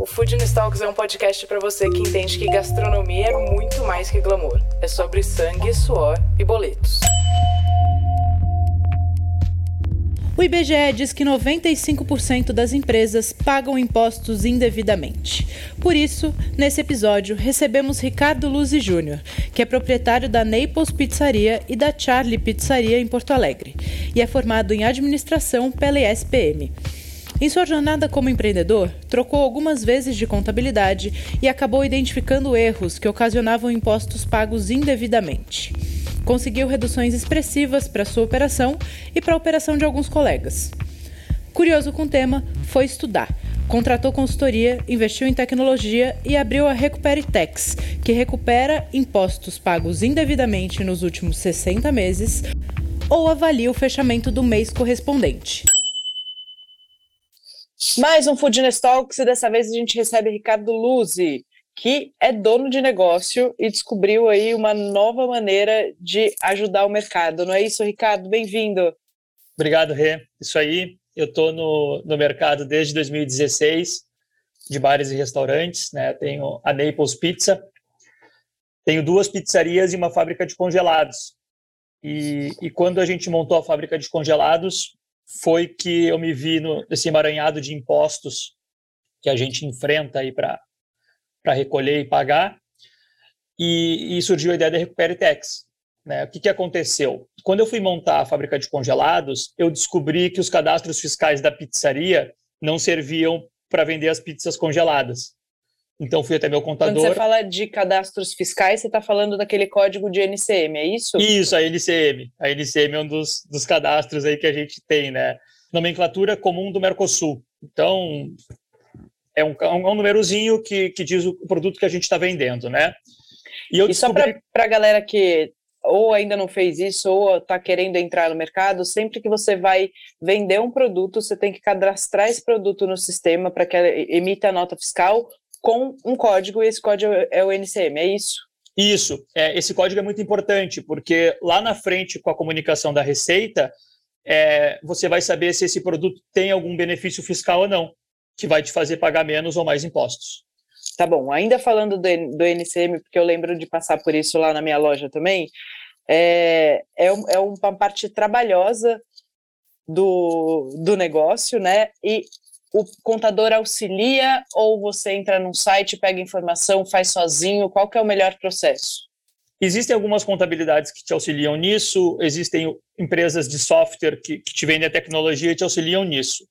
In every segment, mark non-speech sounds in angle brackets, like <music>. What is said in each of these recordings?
O Food Talks é um podcast para você que entende que gastronomia é muito mais que glamour. É sobre sangue, suor e boletos. O IBGE diz que 95% das empresas pagam impostos indevidamente. Por isso, nesse episódio, recebemos Ricardo Luzi Júnior, que é proprietário da Naples Pizzaria e da Charlie Pizzaria em Porto Alegre, e é formado em administração pela ESPM. Em sua jornada como empreendedor, trocou algumas vezes de contabilidade e acabou identificando erros que ocasionavam impostos pagos indevidamente. Conseguiu reduções expressivas para sua operação e para a operação de alguns colegas. Curioso com o tema, foi estudar. Contratou consultoria, investiu em tecnologia e abriu a Recupere Tax, que recupera impostos pagos indevidamente nos últimos 60 meses ou avalia o fechamento do mês correspondente. Mais um Foodness Talks e dessa vez a gente recebe Ricardo Luzi, que é dono de negócio e descobriu aí uma nova maneira de ajudar o mercado. Não é isso, Ricardo? Bem-vindo. Obrigado, Rê. Isso aí. Eu estou no, no mercado desde 2016, de bares e restaurantes. Né? Tenho a Naples Pizza, tenho duas pizzarias e uma fábrica de congelados. E, e quando a gente montou a fábrica de congelados, foi que eu me vi no, nesse emaranhado de impostos que a gente enfrenta aí para recolher e pagar, e, e, surgiu a ideia da Recupere Tax. Né? O que, que aconteceu? Quando eu fui montar a fábrica de congelados, eu descobri que os cadastros fiscais da pizzaria não serviam para vender as pizzas congeladas. Então fui até meu contador. Quando você fala de cadastros fiscais, você está falando daquele código de NCM, é isso? Isso, a NCM. A NCM é um dos, dos cadastros aí que a gente tem, né? Nomenclatura comum do Mercosul. Então, é um, é um númerozinho que, que diz o produto que a gente está vendendo, né? E, eu e descobri... só para a galera que ou ainda não fez isso, ou está querendo entrar no mercado, sempre que você vai vender um produto, você tem que cadastrar esse produto no sistema para que emita a nota fiscal com um código, e esse código é o NCM, é isso? Isso. É, esse código é muito importante, porque lá na frente, com a comunicação da Receita, é, você vai saber se esse produto tem algum benefício fiscal ou não, que vai te fazer pagar menos ou mais impostos. Tá bom. Ainda falando do, do NCM, porque eu lembro de passar por isso lá na minha loja também, é, é, um, é uma parte trabalhosa do, do negócio, né? E o contador auxilia ou você entra num site, pega informação, faz sozinho? Qual que é o melhor processo? Existem algumas contabilidades que te auxiliam nisso, existem empresas de software que, que te vendem a tecnologia e te auxiliam nisso.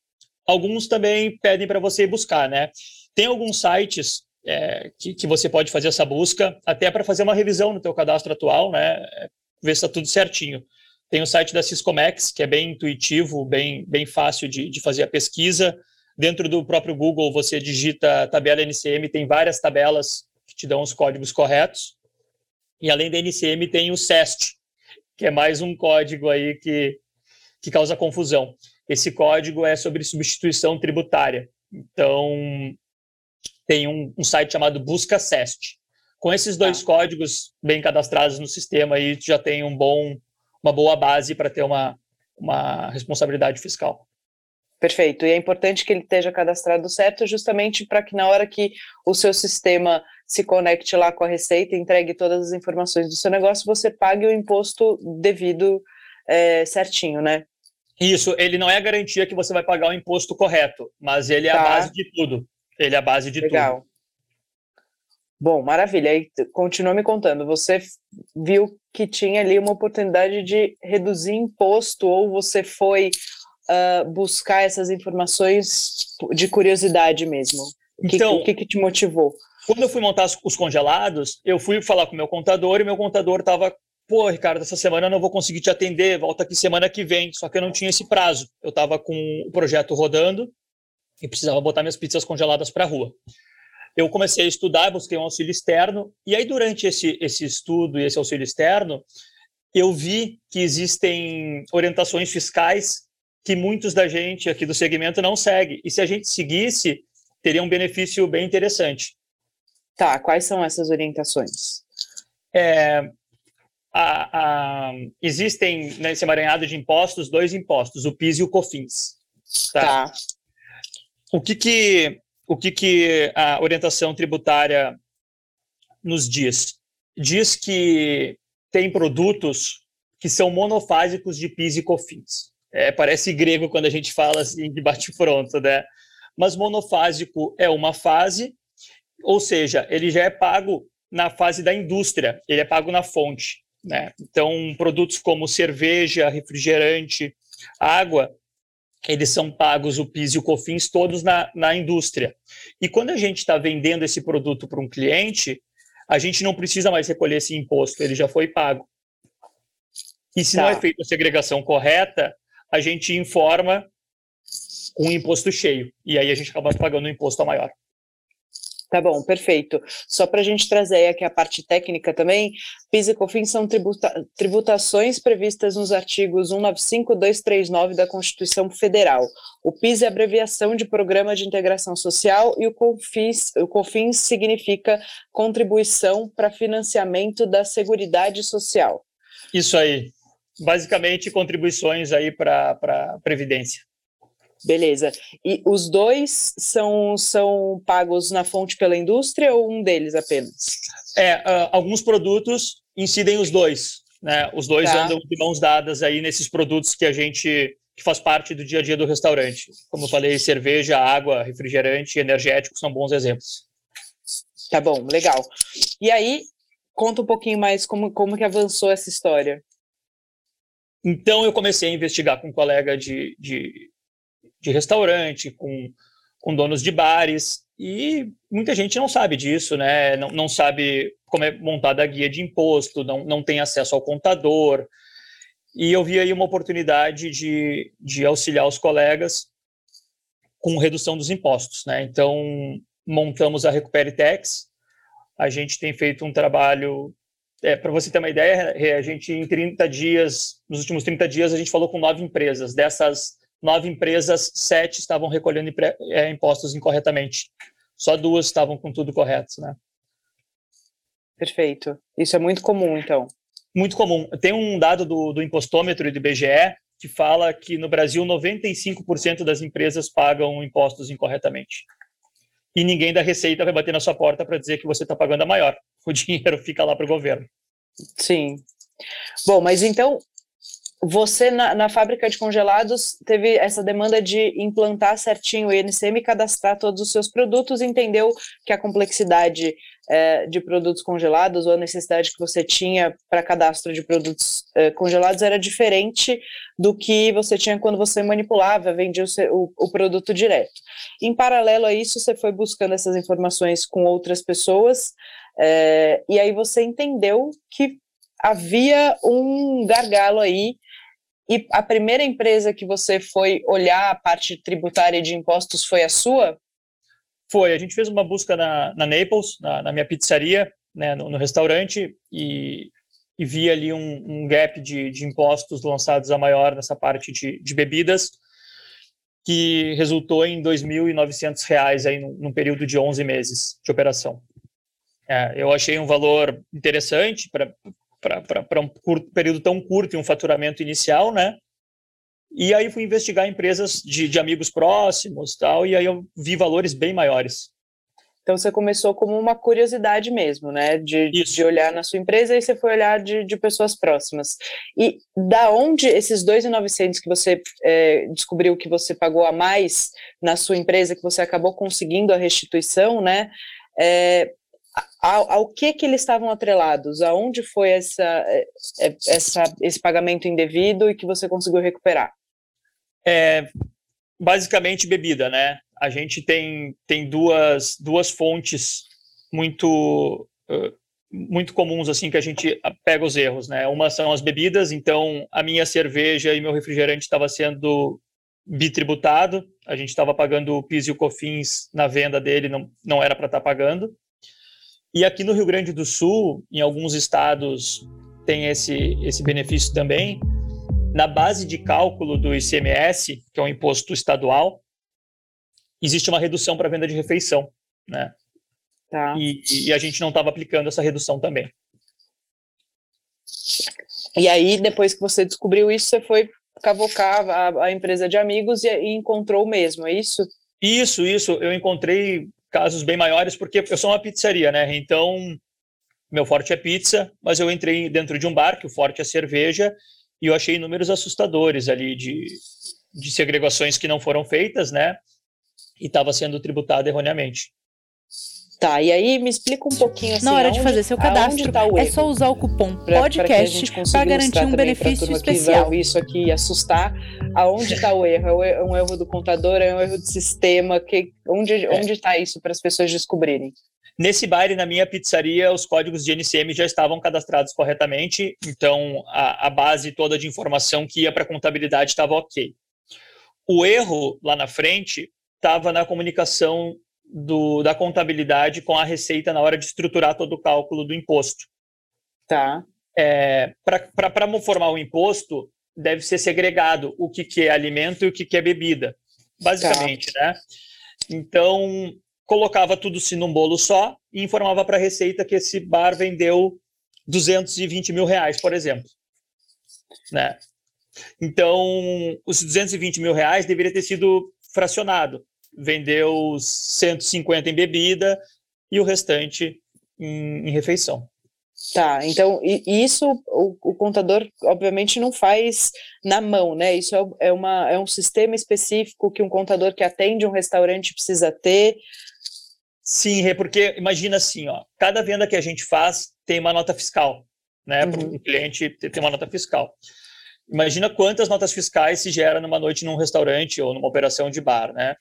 Alguns também pedem para você buscar, né? Tem alguns sites é, que, que você pode fazer essa busca, até para fazer uma revisão no teu cadastro atual, né? Ver se está tudo certinho. Tem o site da Syscomex, que é bem intuitivo, bem, bem fácil de, de fazer a pesquisa. Dentro do próprio Google, você digita tabela NCM, tem várias tabelas que te dão os códigos corretos. E além da NCM, tem o SEST, que é mais um código aí que, que causa confusão. Esse código é sobre substituição tributária. Então, tem um, um site chamado Busca SEST. Com esses dois ah. códigos bem cadastrados no sistema, aí já tem um bom, uma boa base para ter uma, uma responsabilidade fiscal. Perfeito. E é importante que ele esteja cadastrado certo, justamente para que na hora que o seu sistema se conecte lá com a Receita, entregue todas as informações do seu negócio, você pague o imposto devido é, certinho, né? Isso, ele não é a garantia que você vai pagar o imposto correto, mas ele é tá. a base de tudo. Ele é a base de Legal. tudo. Bom, maravilha. Aí continua me contando. Você viu que tinha ali uma oportunidade de reduzir imposto, ou você foi uh, buscar essas informações de curiosidade mesmo? Então, o que, que, te motivou? Quando eu fui montar os congelados, eu fui falar com o meu contador e meu contador estava, pô, Ricardo, essa semana eu não vou conseguir te atender, volta aqui semana que vem. Só que eu não tinha esse prazo. Eu estava com o projeto rodando e precisava botar minhas pizzas congeladas para a rua. Eu comecei a estudar, busquei um auxílio externo, e aí durante esse, esse estudo e esse auxílio externo, eu vi que existem orientações fiscais que muitos da gente aqui do segmento não segue. E se a gente seguisse, teria um benefício bem interessante. Tá, quais são essas orientações? É, a, a, existem nesse emaranhado de impostos dois impostos, o PIS e o COFINS. Tá. tá. O que que o que que a orientação tributária nos diz? Diz que tem produtos que são monofásicos de PIS e COFINS. É, parece grego quando a gente fala assim de bate-pronto, né? Mas monofásico é uma fase, ou seja, ele já é pago na fase da indústria, ele é pago na fonte. Né? Então, produtos como cerveja, refrigerante, água, eles são pagos o PIS e o COFINS todos na, na indústria. E quando a gente está vendendo esse produto para um cliente, a gente não precisa mais recolher esse imposto, ele já foi pago. E se tá. não é feita a segregação correta, a gente informa com um imposto cheio. E aí a gente acaba pagando um imposto maior. Tá bom, perfeito. Só para a gente trazer aqui a parte técnica também, PIS e COFINS são tributa tributações previstas nos artigos 195 e 239 da Constituição Federal. O PIS é abreviação de Programa de Integração Social e o COFINS, o COFINS significa Contribuição para Financiamento da Seguridade Social. Isso aí. Basicamente, contribuições aí para a Previdência. Beleza. E os dois são, são pagos na fonte pela indústria ou um deles apenas? É, uh, alguns produtos incidem os dois. Né? Os dois tá. andam de mãos dadas aí nesses produtos que a gente que faz parte do dia a dia do restaurante. Como eu falei, cerveja, água, refrigerante, energético são bons exemplos. Tá bom, legal. E aí, conta um pouquinho mais como, como que avançou essa história. Então, eu comecei a investigar com um colega de, de, de restaurante, com, com donos de bares, e muita gente não sabe disso, né? Não, não sabe como é montada a guia de imposto, não, não tem acesso ao contador. E eu vi aí uma oportunidade de, de auxiliar os colegas com redução dos impostos, né? Então, montamos a Recupere Tax. A gente tem feito um trabalho é, para você ter uma ideia, a gente em 30 dias, nos últimos 30 dias, a gente falou com nove empresas. Dessas nove empresas, sete estavam recolhendo é, impostos incorretamente. Só duas estavam com tudo correto, né? Perfeito. Isso é muito comum, então. Muito comum. Tem um dado do, do impostômetro e do IBGE que fala que no Brasil 95% das empresas pagam impostos incorretamente. E ninguém da Receita vai bater na sua porta para dizer que você está pagando a maior. <laughs> O dinheiro fica lá para o governo. Sim. Bom, mas então você, na, na, fábrica de congelados, teve essa demanda de implantar certinho o INCM e cadastrar todos os seus produtos, entendeu que a complexidade é, de produtos congelados ou a necessidade que você tinha para cadastro de produtos é, congelados era diferente do que você tinha quando você manipulava, vendia o, o produto direto. Em paralelo a isso, você foi buscando essas informações com outras pessoas, é, e aí você entendeu que havia um gargalo aí e a primeira empresa que você foi olhar a parte tributária de impostos foi a sua? Foi. A gente fez uma busca na, na Naples, na, na minha pizzaria, né, no, no restaurante, e, e, vi ali um, um gap de, de, impostos lançados a maior nessa parte de, de bebidas, que resultou em R$ 2.900 aí num, num período de 11 meses de operação. É, eu achei um valor interessante para um curto, período tão curto e um faturamento inicial, né? E aí fui investigar empresas de, de amigos próximos tal, e aí eu vi valores bem maiores. Então você começou como uma curiosidade mesmo, né? De, de olhar na sua empresa e você foi olhar de, de pessoas próximas. E da onde esses 2.900 que você é, descobriu que você pagou a mais na sua empresa, que você acabou conseguindo a restituição, né? É, ao, ao, que que eles estavam atrelados? Aonde foi essa, é, é, essa, esse pagamento indevido e que você conseguiu recuperar? É, basicamente bebida, né? A gente tem, tem duas, duas fontes muito muito comuns assim que a gente pega os erros, né? Uma são as bebidas, então a minha cerveja e meu refrigerante estava sendo bitributado, a gente estava pagando o PIS e o COFINS na venda dele, não, não era para estar tá pagando. E aqui no Rio Grande do Sul, em alguns estados tem esse, esse benefício também. Na base de cálculo do ICMS, que é um imposto estadual, existe uma redução para venda de refeição, né? Tá. E, e a gente não estava aplicando essa redução também. E aí, depois que você descobriu isso, você foi cavocar a, a empresa de amigos e, e encontrou mesmo, é isso? Isso, isso. Eu encontrei casos bem maiores, porque eu sou uma pizzaria, né? Então, meu forte é pizza, mas eu entrei dentro de um bar, que o forte é cerveja, e eu achei números assustadores ali de, de segregações que não foram feitas, né? E estava sendo tributado erroneamente. Tá, e aí me explica um pouquinho assim. Na hora de fazer seu cadastro, tá é só usar o cupom podcast para garantir um benefício especial. isso aqui e assustar. Aonde está o erro? É um erro do contador? É um erro do sistema? Que, onde é. onde está isso para as pessoas descobrirem? Nesse bar e na minha pizzaria, os códigos de NCM já estavam cadastrados corretamente, então a, a base toda de informação que ia para a contabilidade estava ok. O erro lá na frente estava na comunicação do, da contabilidade com a receita na hora de estruturar todo o cálculo do imposto. Tá. É, Para formar o imposto, deve ser segregado o que, que é alimento e o que, que é bebida, basicamente, tá. né? Então, colocava tudo se num bolo só e informava para a Receita que esse bar vendeu 220 mil reais, por exemplo. Né? Então, os 220 mil reais deveria ter sido fracionado vendeu 150 em bebida e o restante em, em refeição. Tá, então isso o, o, contador obviamente não faz na mão, né? Isso é, é, uma, é um sistema específico que um contador que atende um restaurante precisa ter. Sim, porque imagina assim, ó, cada venda que a gente faz tem uma nota fiscal, né? Uhum. Para o cliente tem uma nota fiscal. Imagina quantas notas fiscais se gera numa noite num restaurante ou numa operação de bar, né?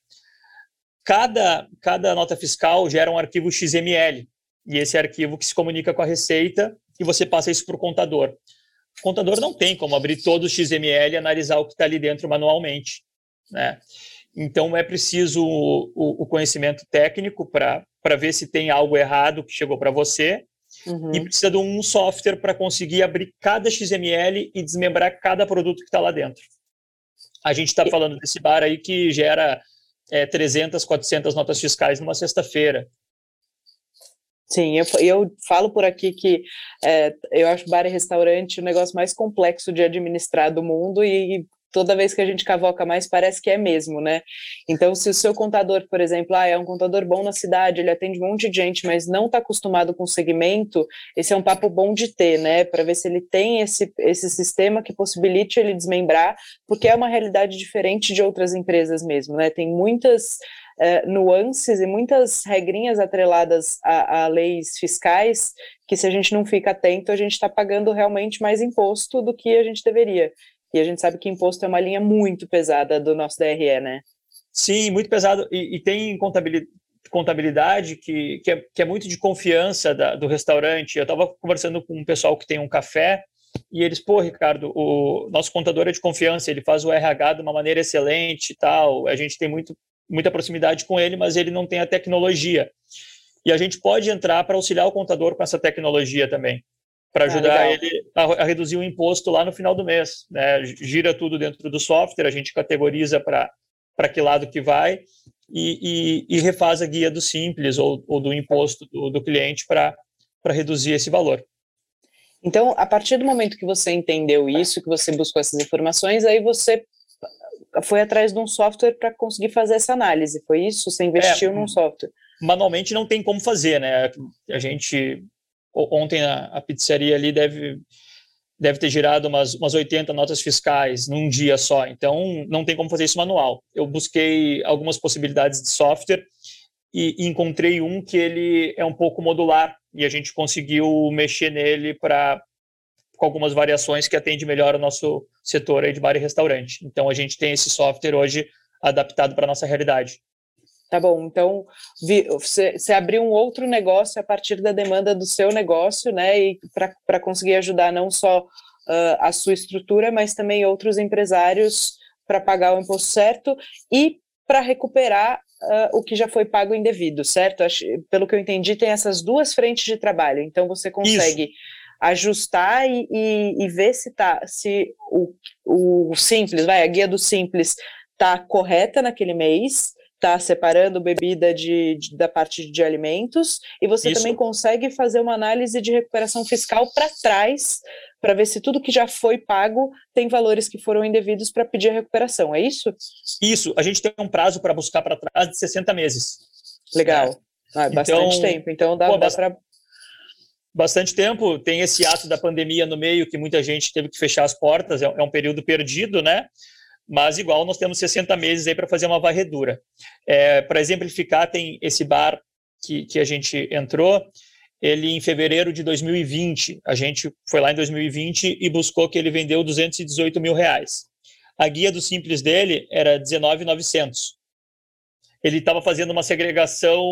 Cada, cada nota fiscal gera um arquivo XML, e esse arquivo que se comunica com a Receita, e você passa isso para o contador. O contador não tem como abrir todo o XML e analisar o que está ali dentro manualmente. Né? Então, é preciso o, o, o conhecimento técnico para ver se tem algo errado que chegou para você, uhum. e precisa de um software para conseguir abrir cada XML e desmembrar cada produto que está lá dentro. A gente está falando desse bar aí que gera é, 300, 400 notas fiscais numa sexta-feira. Sim, eu, eu falo por aqui que é, eu acho bar e restaurante o negócio mais complexo de administrar do mundo e toda vez que a gente cavoca mais, parece que é mesmo, né? Então, se o seu contador, por exemplo, ah, é um contador bom na cidade, ele atende um monte de gente, mas não está acostumado com o segmento, esse é um papo bom de ter, né? Para ver se ele tem esse, esse sistema que possibilite ele desmembrar, porque é uma realidade diferente de outras empresas mesmo, né? Tem muitas Uh, nuances e muitas regrinhas atreladas a, a, leis fiscais que se a gente não fica atento, a gente está pagando realmente mais imposto do que a gente deveria. E a gente sabe que imposto é uma linha muito pesada do nosso DRE, né? Sim, muito pesado. E, e tem contabilidade, que, que, é, que é muito de confiança da, do restaurante. Eu estava conversando com um pessoal que tem um café e eles, pô, Ricardo, o nosso contador é de confiança, ele faz o RH de uma maneira excelente e tal. A gente tem muito, muita proximidade com ele, mas ele não tem a tecnologia. E a gente pode entrar para auxiliar o contador com essa tecnologia também para ah, ajudar ah, ele a, a, reduzir o imposto lá no final do mês. Né? Gira tudo dentro do software, a gente categoriza para que lado que vai e, e, e, refaz a guia do simples ou, ou do imposto do, do cliente para reduzir esse valor. Então, a partir do momento que você entendeu isso, que você buscou essas informações, aí você foi atrás de um software para conseguir fazer essa análise, foi isso? Você investiu é, num software? Manualmente não tem como fazer, né? A gente ontem a, a pizzaria ali deve deve ter girado umas, umas 80 notas fiscais num dia só, então não tem como fazer isso manual. Eu busquei algumas possibilidades de software e, e encontrei um que ele é um pouco modular e a gente conseguiu mexer nele para com algumas variações que atende melhor o nosso setor aí de bar e restaurante. Então a gente tem esse software hoje adaptado para a nossa realidade. Tá bom, então você, abriu um outro negócio a partir da demanda do seu negócio, né? E para conseguir ajudar não só uh, a sua estrutura, mas também outros empresários para pagar o imposto certo e para recuperar uh, o que já foi pago indevido, certo? Acho, pelo que eu entendi, tem essas duas frentes de trabalho. Então você consegue ajustar e, e, e ver se tá se o, o simples, vai, a guia do simples tá correta naquele mês, tá separando bebida de, de, da parte de alimentos, e você Isso. também consegue fazer uma análise de recuperação fiscal para trás, para ver se tudo que já foi pago tem valores que foram indevidos para pedir a recuperação, é isso? Isso, a gente tem um prazo para buscar para trás de 60 meses. Legal. É. Ah, bastante então, tempo, então dá, dá para bastante tempo. Tem esse ato da pandemia no meio que muita gente teve que fechar as portas, é, é um período perdido, né? Mas igual nós temos 60 meses aí para fazer uma varredura. É, para exemplificar, tem esse bar que, que a gente entrou, ele em fevereiro de 2020, a gente foi lá em 2020 e buscou que ele vendeu 218 mil reais. A guia do simples dele era 19,900. Ele estava fazendo uma segregação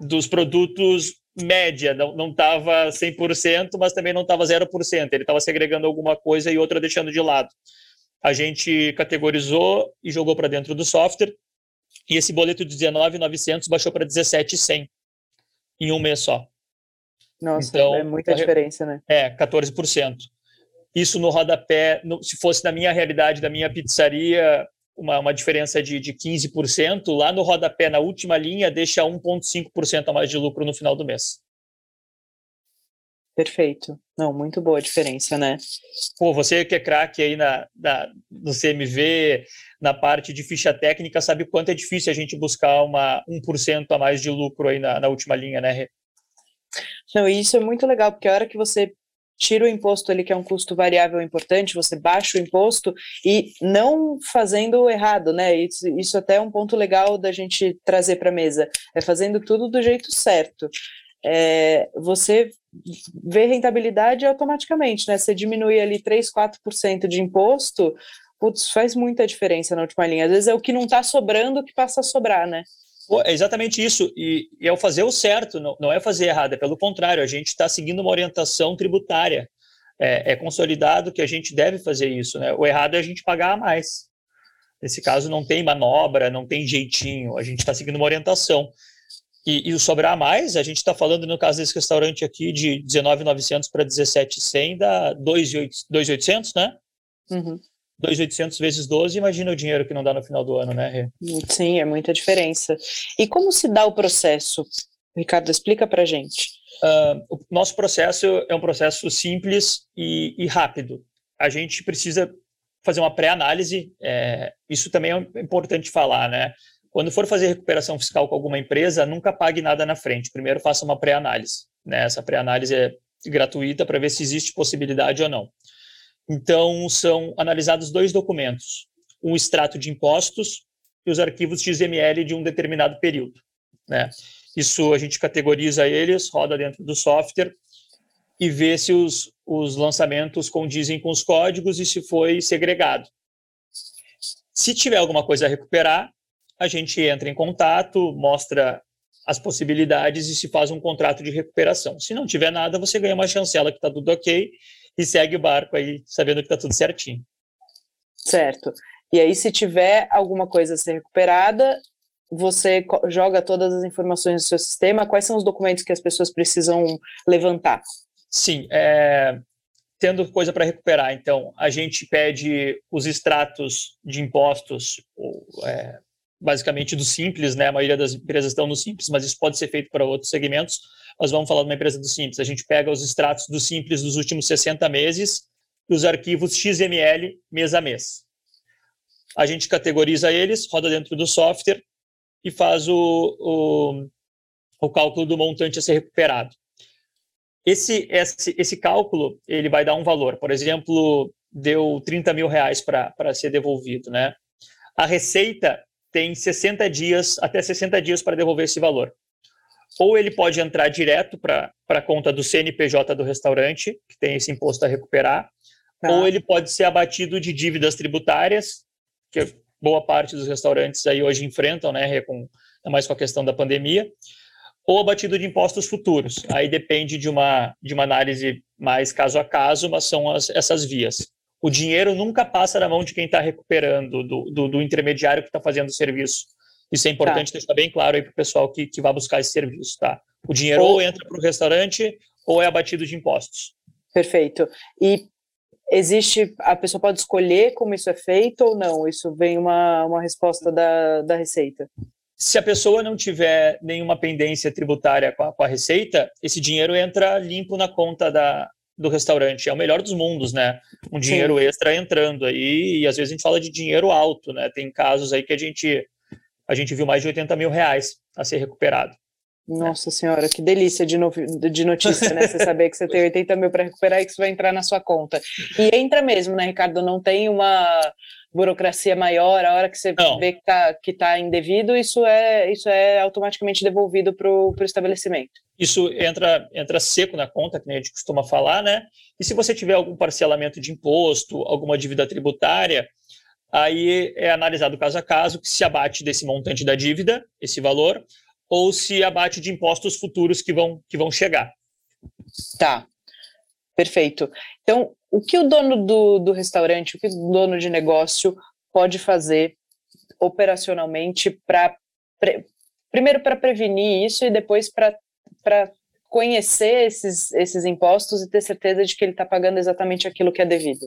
dos produtos média, não estava 100%, mas também não estava 0%. Ele estava segregando alguma coisa e outra deixando de lado. A gente categorizou e jogou para dentro do software, e esse boleto de 19,900 baixou para 17,100 em um mês só. Nossa, então, é muita diferença, né? É, 14%. Isso no rodapé, no, se fosse na minha realidade, da minha pizzaria, uma, uma diferença de, de 15%, lá no rodapé, na última linha, deixa 1,5% a mais de lucro no final do mês. Perfeito. Não, muito boa a diferença, né? Pô, você que é craque aí na, na, no CMV, na parte de ficha técnica, sabe o quanto é difícil a gente buscar uma 1% a mais de lucro aí na, na última linha, né, Rê? Não, isso é muito legal, porque a hora que você tira o imposto ali, que é um custo variável importante, você baixa o imposto e não fazendo errado, né? Isso, isso até é um ponto legal da gente trazer para a mesa, é fazendo tudo do jeito certo. É, você vê rentabilidade automaticamente, né? Você diminui ali 3, 4% de imposto, putz, faz muita diferença na última linha. Às vezes é o que não está sobrando que passa a sobrar, né? É exatamente isso. E, e é o fazer o certo, não, não é fazer errado, é pelo contrário, a gente está seguindo uma orientação tributária. É, é, consolidado que a gente deve fazer isso. Né? O errado é a gente pagar a mais. Nesse caso, não tem manobra, não tem jeitinho, a gente está seguindo uma orientação. E, e, o sobrar mais, a gente está falando, no caso desse restaurante aqui, de 19,900 para 17,100, dá 2,800, né? Uhum. 2.800 vezes 12, imagina o dinheiro que não dá no final do ano, né, Rê? Sim, é muita diferença. E como se dá o processo? Ricardo, explica para gente. Uh, o nosso processo é um processo simples e, e rápido. A gente precisa fazer uma pré-análise, é, isso também é importante falar, né? Quando for fazer recuperação fiscal com alguma empresa, nunca pague nada na frente. Primeiro faça uma pré-análise. Né? Essa pré-análise é gratuita para ver se existe possibilidade ou não. Então, são analisados dois documentos: um extrato de impostos e os arquivos XML de um determinado período. Né? Isso a gente categoriza eles, roda dentro do software e vê se os, os lançamentos condizem com os códigos e se foi segregado. Se tiver alguma coisa a recuperar, a gente entra em contato, mostra as possibilidades e se faz um contrato de recuperação. Se não tiver nada, você ganha uma chancela que está tudo ok e segue o barco aí, sabendo que está tudo certinho. Certo. E aí, se tiver alguma coisa a ser recuperada, você joga todas as informações do seu sistema. Quais são os documentos que as pessoas precisam levantar? Sim, é, tendo coisa para recuperar, então, a gente pede os extratos de impostos, ou, é, basicamente do Simples, né? A maioria das empresas estão no Simples, mas isso pode ser feito para outros segmentos nós vamos falar de uma empresa do Simples. A gente pega os extratos do Simples dos últimos 60 meses e os arquivos XML mês a mês. A gente categoriza eles, roda dentro do software e faz o, o, o cálculo do montante a ser recuperado. Esse, esse, esse cálculo ele vai dar um valor. Por exemplo, deu 30 mil reais para ser devolvido. Né? A Receita tem 60 dias, até 60 dias para devolver esse valor ou ele pode entrar direto para a conta do CNPJ do restaurante, que tem esse imposto a recuperar, tá. ou ele pode ser abatido de dívidas tributárias, que boa parte dos restaurantes aí hoje enfrentam, né, com, mais com a questão da pandemia, ou abatido de impostos futuros. Aí depende de uma, de uma análise mais caso a caso, mas são as, essas vias. O dinheiro nunca passa na mão de quem está recuperando, do, do, do intermediário que está fazendo o serviço isso é importante tá. deixar bem claro aí para o pessoal que, que vai buscar esse serviço, tá? O dinheiro ou, ou entra para o restaurante ou é abatido de impostos. Perfeito. E existe, a pessoa pode escolher como isso é feito ou não? Isso vem uma, uma resposta da, da Receita? Se a pessoa não tiver nenhuma pendência tributária com a, com a Receita, esse dinheiro entra limpo na conta da, do restaurante. É o melhor dos mundos, né? Um dinheiro Sim. extra entrando aí, e às vezes a gente fala de dinheiro alto, né? Tem casos aí que a gente, a gente viu mais de 80 mil reais a ser recuperado. Nossa senhora, que delícia de, no, de notícia, né? Você saber que você tem <laughs> 80 mil para recuperar e que isso vai entrar na sua conta. E entra mesmo, né, Ricardo? Não tem uma burocracia maior, a hora que você não. vê que está que tá indevido, isso é, isso é automaticamente devolvido para o estabelecimento. Isso entra, entra seco na conta, que a gente costuma falar, né? E se você tiver algum parcelamento de imposto, alguma dívida tributária, aí é analisado caso a caso que se abate desse montante da dívida, esse valor, ou se abate de impostos futuros que vão, que vão chegar. Tá, perfeito. Então, o que o dono do, do restaurante, o que o dono de negócio pode fazer operacionalmente para. Primeiro, para prevenir isso e depois para conhecer esses, esses impostos e ter certeza de que ele está pagando exatamente aquilo que é devido?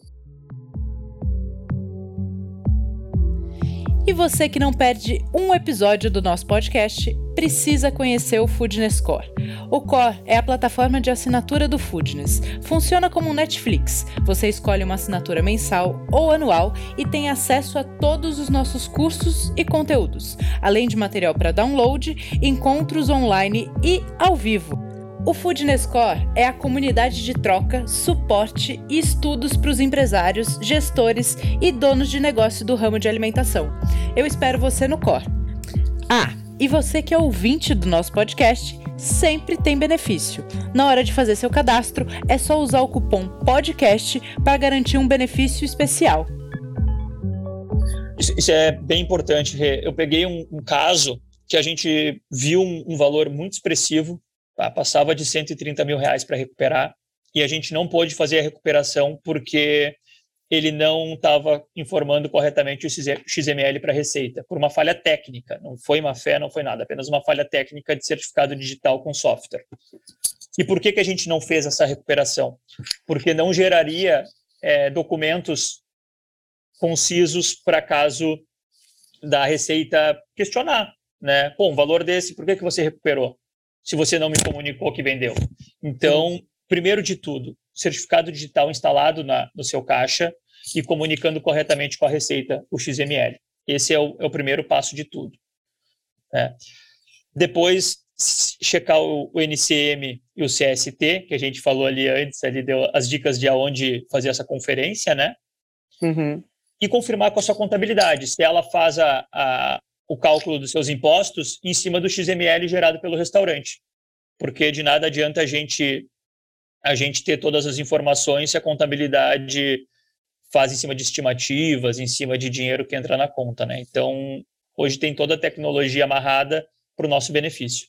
E você que não perde um episódio do nosso podcast, precisa conhecer o Foodness Core. O Core é a plataforma de assinatura do Foodness. Funciona como um Netflix. Você escolhe uma assinatura mensal ou anual e tem acesso a todos os nossos cursos e conteúdos, além de material para download, encontros online e ao vivo. O Foodness Core é a comunidade de troca, suporte e estudos para os empresários, gestores e donos de negócio do ramo de alimentação. Eu espero você no Core. Ah, e você que é ouvinte do nosso podcast, sempre tem benefício. Na hora de fazer seu cadastro, é só usar o cupom PODCAST para garantir um benefício especial. Isso, é bem importante. Eu peguei um, um caso que a gente viu um, um valor muito expressivo Tá? Passava de 130 mil reais para recuperar e a gente não pôde fazer a recuperação porque ele não estava informando corretamente o XML para a Receita, por uma falha técnica. Não foi má fé, não foi nada, apenas uma falha técnica de certificado digital com software. E por que, que a gente não fez essa recuperação? Porque não geraria é, documentos concisos para caso da Receita questionar. Né? Pô, um valor desse, por que, que você recuperou? Se você não me comunicou que vendeu. Então, primeiro de tudo, certificado digital instalado na, no seu caixa e comunicando corretamente com a Receita o XML. Esse é o, é o primeiro passo de tudo. Né? Depois, checar o, o, NCM e o CST, que a gente falou ali antes, ali deu as dicas de aonde fazer essa conferência, né? Uhum. E confirmar com a sua contabilidade, se ela faz a, a, o cálculo dos seus impostos em cima do XML gerado pelo restaurante. Porque de nada adianta a gente a gente ter todas as informações se a contabilidade faz em cima de estimativas, em cima de dinheiro que entra na conta, né? Então, hoje tem toda a tecnologia amarrada para o nosso benefício.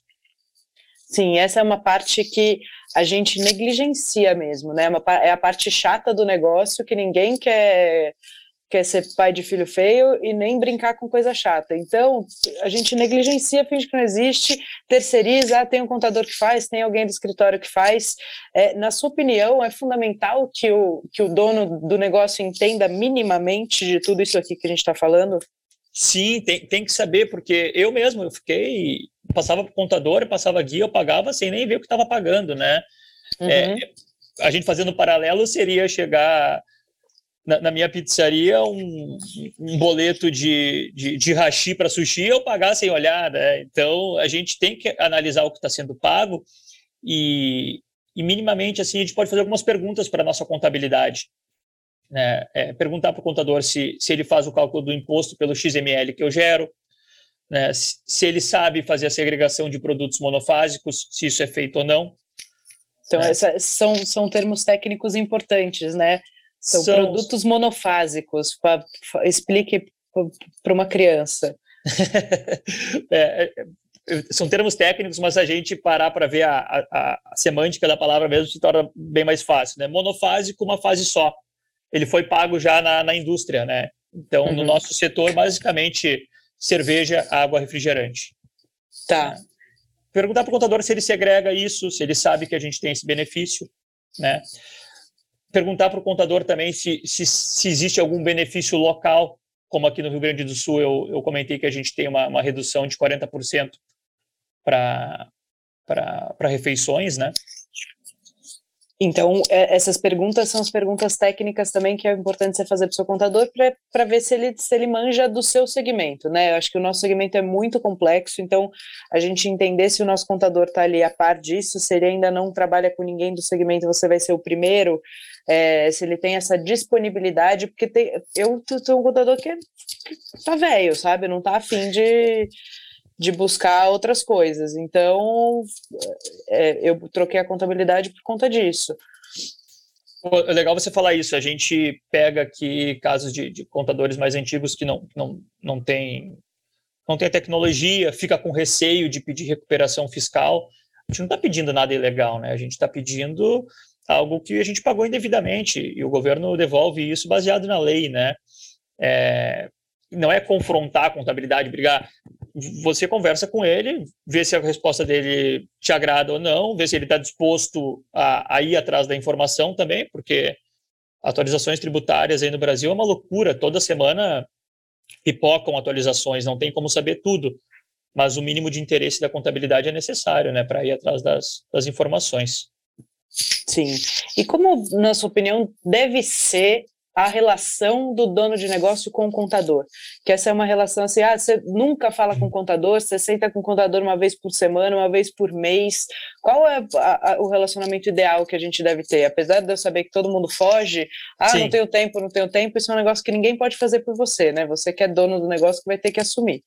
Sim, essa é uma parte que a gente negligencia mesmo, né? É, é a parte chata do negócio que ninguém quer quer ser pai de filho feio e nem brincar com coisa chata. Então, a gente negligencia, finge que não existe, terceiriza, ah, tem um contador que faz, tem alguém do escritório que faz. É, na sua opinião, é fundamental que o, que o dono do negócio entenda minimamente de tudo isso aqui que a gente está falando? Sim, tem, tem que saber, porque eu mesmo, eu fiquei, passava para o contador, passava guia, eu pagava sem nem ver o que estava pagando, né? Uhum. É, a gente fazendo paralelo seria chegar na, na minha pizzaria um, um boleto de, de, de hashi para sushi eu pagar sem olhar, né? Então a gente tem que analisar o que está sendo pago e, e minimamente assim a gente pode fazer algumas perguntas para a nossa contabilidade. Né? É, perguntar para o contador se, se ele faz o cálculo do imposto pelo XML que eu gero, né? se, se ele sabe fazer a segregação de produtos monofásicos, se isso é feito ou não. Então, é. essa, são, são termos técnicos importantes, né? São, São produtos monofásicos. Pra, explique para uma criança. <laughs> É, é, é, são termos técnicos, mas a gente parar para ver a, a, a, semântica da palavra mesmo se torna bem mais fácil. Né? Monofásico, uma fase só. Ele foi pago já na, na indústria. Né? Então, uhum. no nosso setor, basicamente, cerveja, água, refrigerante. Tá. Perguntar para o contador se ele segrega isso, se ele sabe que a gente tem esse benefício. Né? Perguntar para o contador também se, se, se, existe algum benefício local, como aqui no Rio Grande do Sul eu, eu comentei que a gente tem uma, uma redução de 40% para refeições, né? Então, é, essas perguntas são as perguntas técnicas também que é importante você fazer para o seu contador para ver se ele, se ele manja do seu segmento, né? Eu acho que o nosso segmento é muito complexo, então a gente entender se o nosso contador está ali a par disso, se ele ainda não trabalha com ninguém do segmento, você vai ser o primeiro, é, se ele tem essa disponibilidade, porque tem, eu sou um contador que, que tá velho, sabe? Não tá afim de de buscar outras coisas. Então, é, eu troquei a contabilidade por conta disso. É legal você falar isso. A gente pega aqui casos de, de contadores mais antigos que não, não, não tem não tem tecnologia, fica com receio de pedir recuperação fiscal. A gente não está pedindo nada ilegal, né? A gente está pedindo algo que a gente pagou indevidamente e o governo devolve isso baseado na lei, né? É, não é confrontar a contabilidade, brigar você conversa com ele, vê se a resposta dele te agrada ou não, vê se ele está disposto a, a, ir atrás da informação também, porque atualizações tributárias aí no Brasil é uma loucura. Toda semana pipocam atualizações, não tem como saber tudo. Mas o mínimo de interesse da contabilidade é necessário, né, para ir atrás das, das informações. Sim. E como, na sua opinião, deve ser a relação do dono de negócio com o contador. Que essa é uma relação assim, ah, você nunca fala com o contador, você senta com o contador uma vez por semana, uma vez por mês. Qual é a, a, o relacionamento ideal que a gente deve ter? Apesar de eu saber que todo mundo foge, ah, Sim. não tenho tempo, não tenho tempo, isso é um negócio que ninguém pode fazer por você, né? Você que é dono do negócio que vai ter que assumir.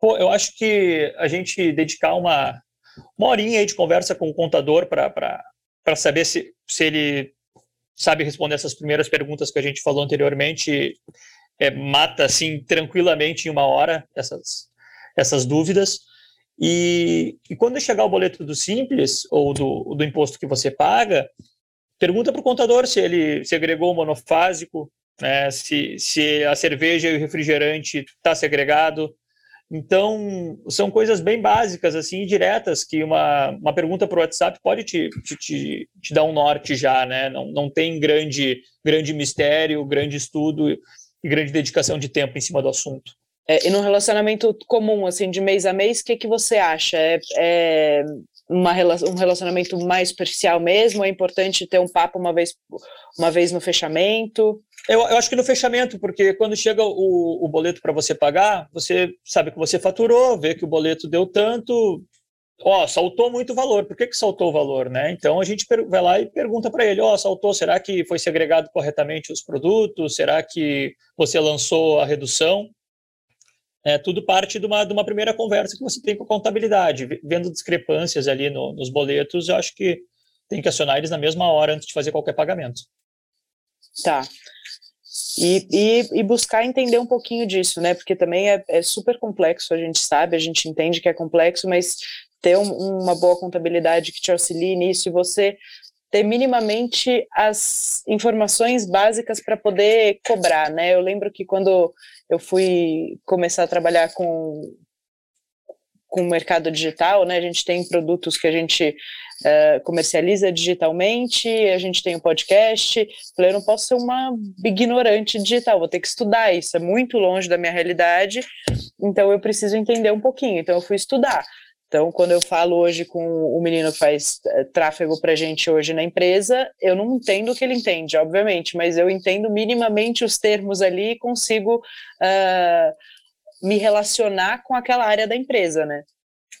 Pô, eu acho que a gente dedicar uma, uma horinha aí de conversa com o contador para saber se, se ele sabe responder essas primeiras perguntas que a gente falou anteriormente, é, mata assim tranquilamente em uma hora essas, essas dúvidas. E, e quando chegar o boleto do Simples ou do, do imposto que você paga, pergunta para o contador se ele segregou o monofásico, né, se, se a cerveja e o refrigerante está segregado, então, são coisas bem básicas, assim, diretas, que uma, uma pergunta para o WhatsApp pode te, te, te, dar um norte já, né? Não, não tem grande, grande mistério, grande estudo e grande dedicação de tempo em cima do assunto. É, e no relacionamento comum, assim, de mês a mês, o que, que você acha? É, é uma, um relacionamento mais superficial mesmo? É importante ter um papo uma vez, uma vez no fechamento? Eu, eu acho que no fechamento, porque quando chega o, o boleto para você pagar, você sabe que você faturou, vê que o boleto deu tanto, ó, saltou muito valor. Por que, que saltou o valor, né? Então a gente vai lá e pergunta para ele, ó, saltou, será que foi segregado corretamente os produtos? Será que você lançou a redução? É tudo parte de uma, de uma primeira conversa que você tem com a contabilidade. Vendo discrepâncias ali no, nos boletos, eu acho que tem que acionar eles na mesma hora antes de fazer qualquer pagamento. Tá. E, e, e, buscar entender um pouquinho disso, né? Porque também é, é, super complexo, a gente sabe, a gente entende que é complexo, mas ter um, uma boa contabilidade que te auxilie nisso e você ter minimamente as informações básicas para poder cobrar, né? Eu lembro que quando eu fui começar a trabalhar com com o mercado digital, né? A gente tem produtos que a gente uh, comercializa digitalmente, a gente tem o um podcast. Falei, eu não posso ser uma ignorante digital, vou ter que estudar isso, é muito longe da minha realidade, então eu preciso entender um pouquinho. Então eu fui estudar. Então, quando eu falo hoje com o menino que faz uh, tráfego para gente hoje na empresa, eu não entendo o que ele entende, obviamente, mas eu entendo minimamente os termos ali e consigo uh, me relacionar com aquela área da empresa, né?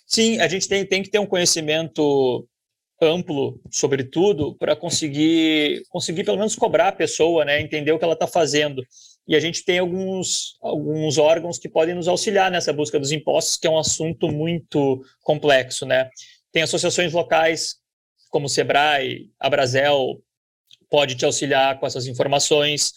Sim, a gente tem, tem que ter um conhecimento amplo sobre tudo para conseguir conseguir pelo menos cobrar a pessoa, né, entender o que ela está fazendo. E a gente tem alguns alguns órgãos que podem nos auxiliar nessa busca dos impostos, que é um assunto muito complexo, né? Tem associações locais como o Sebrae, a Brasel pode te auxiliar com essas informações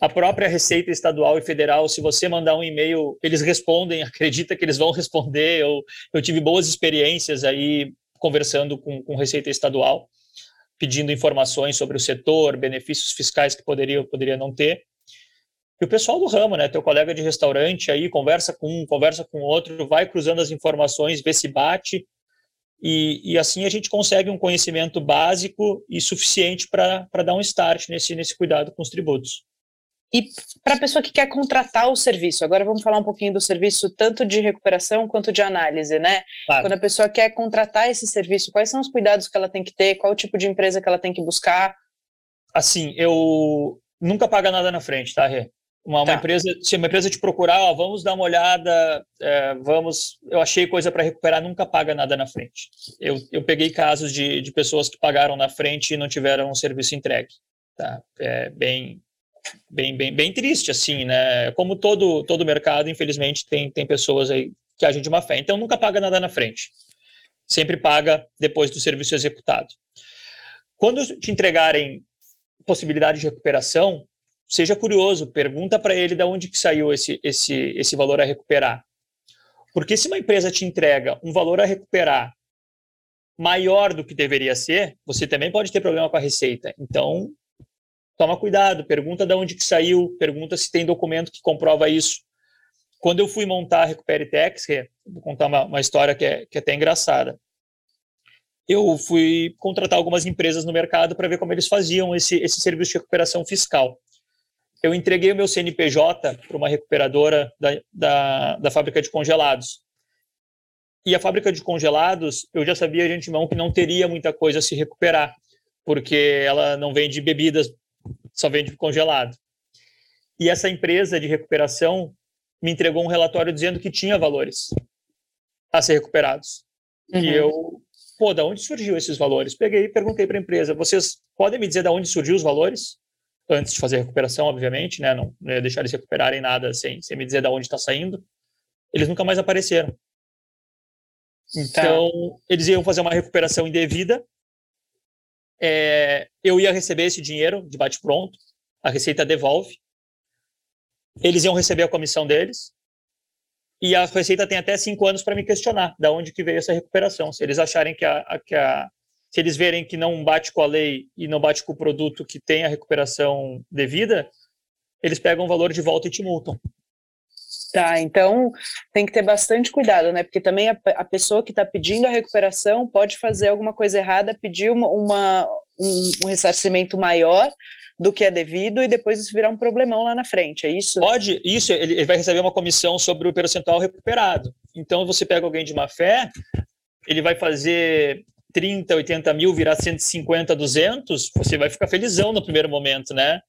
a própria Receita Estadual e Federal, se você mandar um e-mail, eles respondem, <laughs> acredita que eles vão responder. Eu, eu tive boas experiências aí conversando com, com Receita Estadual, pedindo informações sobre o setor, benefícios fiscais que poderia, poderia não ter. E o pessoal do ramo, né? Teu colega de restaurante aí conversa com um, conversa com outro, vai cruzando as informações, vê se bate e, e assim a gente consegue um conhecimento básico e suficiente para dar um start nesse, nesse cuidado com os tributos. E para a pessoa que quer contratar o serviço, agora vamos falar um pouquinho do serviço tanto de recuperação quanto de análise, né? Claro. Quando a pessoa quer contratar esse serviço, quais são os cuidados que ela tem que ter? Qual o tipo de empresa que ela tem que buscar? Assim, eu nunca paga nada na frente, tá, Rê? Uma, uma tá. empresa, se uma empresa te procurar, ó, vamos dar uma olhada, é, vamos, eu achei coisa para recuperar, nunca paga nada na frente. Eu, eu peguei casos de, de pessoas que pagaram na frente e não tiveram um serviço entregue, tá? É bem, bem, bem, bem triste, assim, né? Como todo, todo mercado, infelizmente, tem, tem pessoas aí que agem de má fé. Então, nunca paga nada na frente. Sempre paga depois do serviço executado. Quando te entregarem possibilidade de recuperação, seja curioso, pergunta para ele de onde que saiu esse, esse, esse valor a recuperar. Porque se uma empresa te entrega um valor a recuperar maior do que deveria ser, você também pode ter problema com a receita. Então, toma cuidado, pergunta de onde que saiu, pergunta se tem documento que comprova isso. Quando eu fui montar a Recuperitex, vou contar uma, uma história que é, que é até engraçada. Eu fui contratar algumas empresas no mercado para ver como eles faziam esse, esse serviço de recuperação fiscal. Eu entreguei o meu CNPJ para uma recuperadora da, da, da fábrica de congelados. E a fábrica de congelados, eu já sabia de antemão que não teria muita coisa a se recuperar, porque ela não vende bebidas só vende congelado. E essa empresa de recuperação me entregou um relatório dizendo que tinha valores a ser recuperados. Uhum. E eu, pô, da onde surgiu esses valores? Peguei e perguntei para a empresa: vocês podem me dizer da onde surgiu os valores? Antes de fazer a recuperação, obviamente, né? Não, não ia deixar eles recuperarem nada sem, sem me dizer da onde está saindo. Eles nunca mais apareceram. Então, tá. eles iam fazer uma recuperação indevida é, eu ia receber esse dinheiro de bate-pronto, a Receita devolve, eles iam receber a comissão deles, e a Receita tem até cinco anos para me questionar da onde que veio essa recuperação. Se eles acharem que a, a, que a, se eles verem que não bate com a lei e não bate com o produto que tem a recuperação devida, eles pegam o valor de volta e te multam. Tá, então tem que ter bastante cuidado, né? Porque também a, a pessoa que está pedindo a recuperação pode fazer alguma coisa errada, pedir uma, uma um, um, ressarcimento maior do que é devido e depois isso virar um problemão lá na frente, é isso? Pode, isso, ele, ele vai receber uma comissão sobre o percentual recuperado. Então você pega alguém de má fé, ele vai fazer 30, 80 mil virar 150, 200, você vai ficar felizão no primeiro momento, né?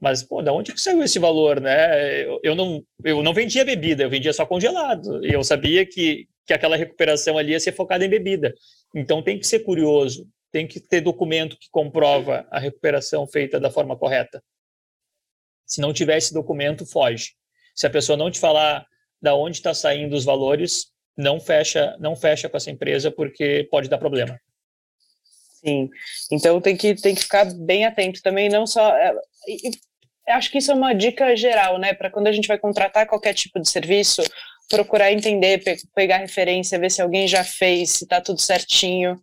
Mas, pô, da onde que saiu esse valor, né? Eu, eu, não, eu não vendia bebida, eu vendia só congelado. E eu sabia que, que aquela recuperação ali ia ser focada em bebida. Então tem que ser curioso, tem que ter documento que comprova a recuperação feita da forma correta. Se não tiver esse documento, foge. Se a pessoa não te falar da onde está saindo os valores, não fecha, não fecha com essa empresa porque pode dar problema. Sim, então tem que, tem que ficar bem atento também, não só. É, acho que isso é uma dica geral, né? Para quando a gente vai contratar qualquer tipo de serviço, procurar entender, pe pegar referência, ver se alguém já fez, se está tudo certinho.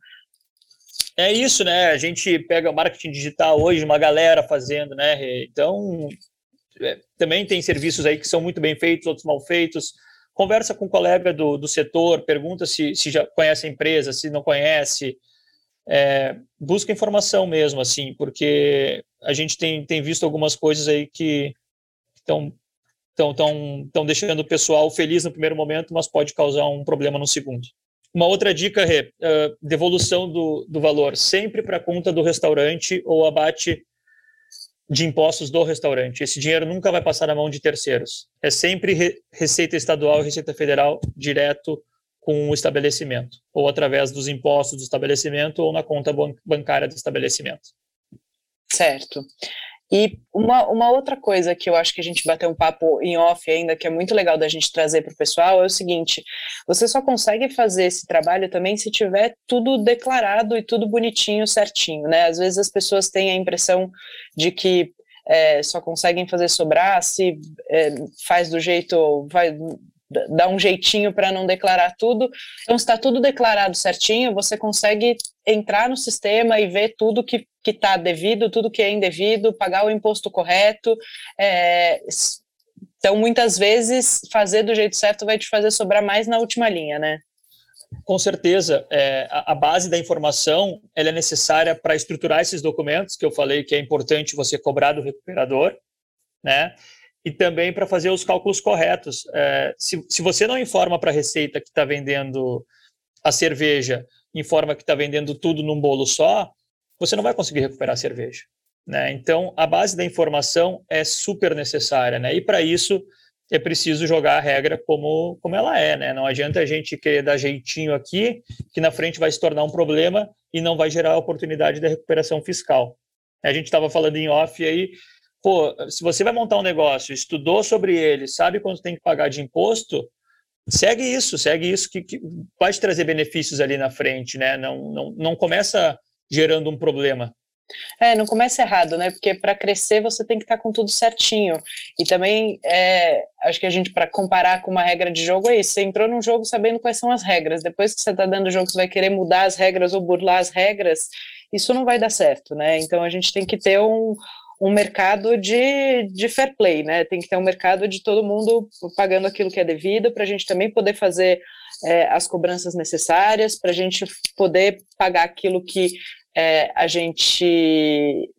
É isso, né? A gente pega marketing digital hoje, uma galera fazendo, né? Então, é, também tem serviços aí que são muito bem feitos, outros mal feitos. Conversa com um colega do, do setor, pergunta se, se já conhece a empresa, se não conhece é, busca informação mesmo, assim, porque a gente tem, tem visto algumas coisas aí que estão estão tão, tão deixando o pessoal feliz no primeiro momento, mas pode causar um problema no segundo. Uma outra dica, Rê, uh, devolução do, do valor, sempre para a conta do restaurante ou abate de impostos do restaurante. Esse dinheiro nunca vai passar na mão de terceiros. É sempre re Receita Estadual e Receita Federal direto com o estabelecimento, ou através dos impostos do estabelecimento ou na conta bancária do estabelecimento. Certo. E uma, uma outra coisa que eu acho que a gente bateu um papo em off ainda, que é muito legal da gente trazer para o pessoal, é o seguinte: você só consegue fazer esse trabalho também se tiver tudo declarado e tudo bonitinho, certinho, né? Às vezes as pessoas têm a impressão de que é, só conseguem fazer sobrar se é, faz do jeito, vai, dá um jeitinho para não declarar tudo. Então, está tudo declarado certinho, você consegue entrar no sistema e ver tudo que está devido, tudo que é indevido, pagar o imposto correto. É, então, muitas vezes, fazer do jeito certo vai te fazer sobrar mais na última linha, né? Com certeza, é, a, a, base da informação ela é necessária para estruturar esses documentos que eu falei que é importante você cobrar do recuperador, né? E também para fazer os cálculos corretos. É, se, se você não informa para a Receita que está vendendo a cerveja, informa que está vendendo tudo num bolo só, você não vai conseguir recuperar a cerveja. Né? Então, a base da informação é super necessária. Né? E para isso, é preciso jogar a regra como, como ela é, né? Não adianta a gente querer dar jeitinho aqui, que na frente vai se tornar um problema e não vai gerar a oportunidade da recuperação fiscal. A gente estava falando em off aí, pô, se você vai montar um negócio, estudou sobre ele, sabe quanto tem que pagar de imposto, segue isso, segue isso que, que vai te trazer benefícios ali na frente, né? Não, não, não começa gerando um problema. É, não começa errado, né? Porque para crescer você tem que estar tá com tudo certinho. E também, é, acho que a gente, para comparar com uma regra de jogo, é isso. Você entrou num jogo sabendo quais são as regras. Depois que você está dando o jogo, você vai querer mudar as regras ou burlar as regras. Isso não vai dar certo, né? Então a gente tem que ter um, um mercado de, de fair play, né? Tem que ter um mercado de todo mundo pagando aquilo que é devido para a gente também poder fazer é, as cobranças necessárias, para a gente poder pagar aquilo que é, a gente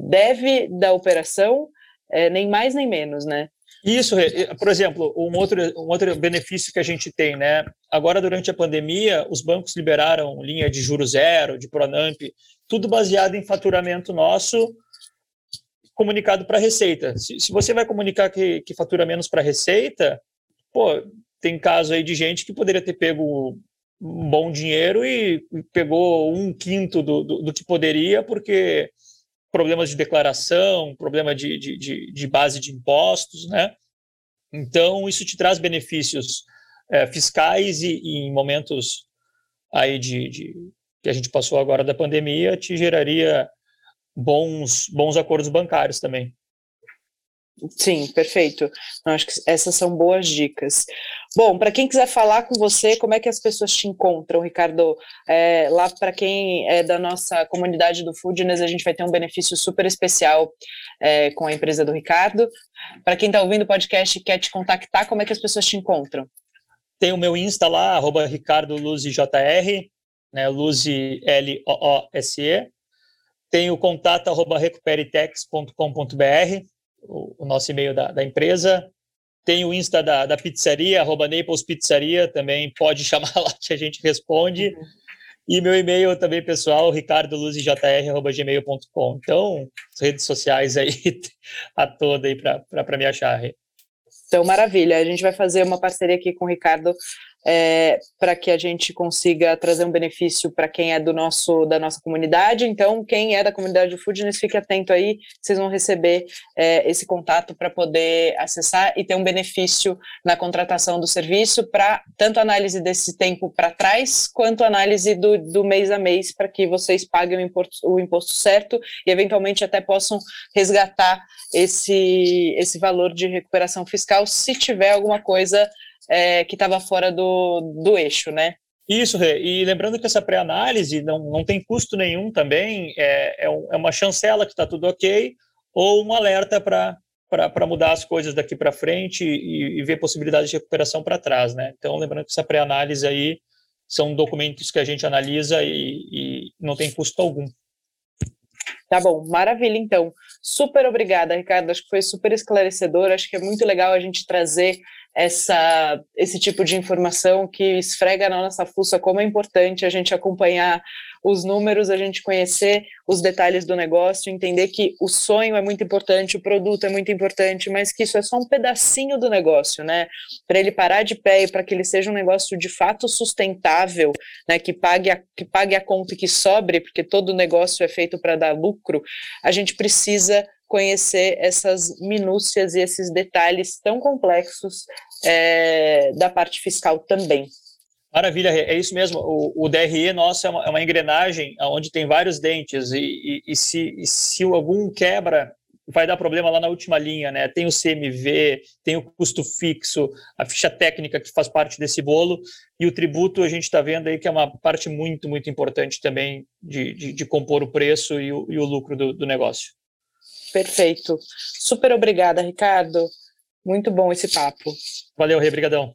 deve da operação, é, nem mais nem menos, né? Isso, por exemplo, um outro, um outro benefício que a gente tem, né? Agora, durante a pandemia, os bancos liberaram linha de juro zero, de Pronamp, tudo baseado em faturamento nosso, comunicado para a Receita. Se, se, você vai comunicar que, que fatura menos para a Receita, pô, tem caso aí de gente que poderia ter pego um bom dinheiro e pegou um quinto do, do, do que poderia, porque problemas de declaração, problema de, de, de, de, base de impostos, né? Então, isso te traz benefícios é, fiscais e, e, em momentos aí de, de, que a gente passou agora da pandemia, te geraria bons, bons acordos bancários também. Sim, perfeito. Eu acho que essas são boas dicas. Bom, para quem quiser falar com você, como é que as pessoas te encontram, Ricardo? É, lá para quem é da nossa comunidade do Foodness, a gente vai ter um benefício super especial é, com a empresa do Ricardo. Para quem está ouvindo o podcast e quer te contactar, como é que as pessoas te encontram? Tem o meu Insta lá, arroba Ricardo JR, né, Luzi L-O-O-S-E. Tem o contato arroba recuperitex.com.br o, o nosso e-mail da, da, empresa. Tem o Insta da, da pizzaria, arroba Naples Pizzaria, também pode <laughs> chamar lá que a gente responde. Uhum. E meu e-mail também pessoal, ricardoluzijr.gmail.com. Então, as redes sociais aí <laughs> a toda aí para me achar. Então, maravilha. A gente vai fazer uma parceria aqui com o Ricardo é, para que a gente consiga trazer um benefício para quem é do nosso da nossa comunidade. Então, quem é da comunidade do Foodness, fique atento aí, vocês vão receber é, esse contato para poder acessar e ter um benefício na contratação do serviço para tanto análise desse tempo para trás, quanto análise do, do mês a mês, para que vocês paguem o imposto, o imposto certo e eventualmente até possam resgatar esse, esse valor de recuperação fiscal se tiver alguma coisa é, que estava fora do, do eixo, né? Isso, Rê. E lembrando que essa pré-análise não, não tem custo nenhum também, é, é, um, é uma chancela que está tudo ok, ou um alerta para mudar as coisas daqui para frente e, e, ver possibilidades de recuperação para trás, né? Então, lembrando que essa pré-análise aí são documentos que a gente analisa e, e não tem custo algum. Tá bom, maravilha então. Super obrigada, Ricardo. Acho que foi super esclarecedor. Acho que é muito legal a gente trazer essa, esse tipo de informação que esfrega na nossa fuça como é importante a gente acompanhar os números, a gente conhecer os detalhes do negócio, entender que o sonho é muito importante, o produto é muito importante, mas que isso é só um pedacinho do negócio, né? Para ele parar de pé e para que ele seja um negócio de fato sustentável, né? Que pague a, que pague a conta e que sobre, porque todo negócio é feito para dar lucro, a gente precisa conhecer essas minúcias e esses detalhes tão complexos é, da parte fiscal também. Maravilha, é isso mesmo. O, o DRE nosso é uma, é uma, engrenagem onde tem vários dentes e, e, e, se, e, se, algum quebra, vai dar problema lá na última linha, né? Tem o CMV, tem o custo fixo, a ficha técnica que faz parte desse bolo e o tributo a gente está vendo aí que é uma parte muito, muito importante também de, de, de compor o preço e o, o lucro do, do negócio. Perfeito. Super obrigada, Ricardo. Muito bom esse papo. Valeu, Rê, brigadão.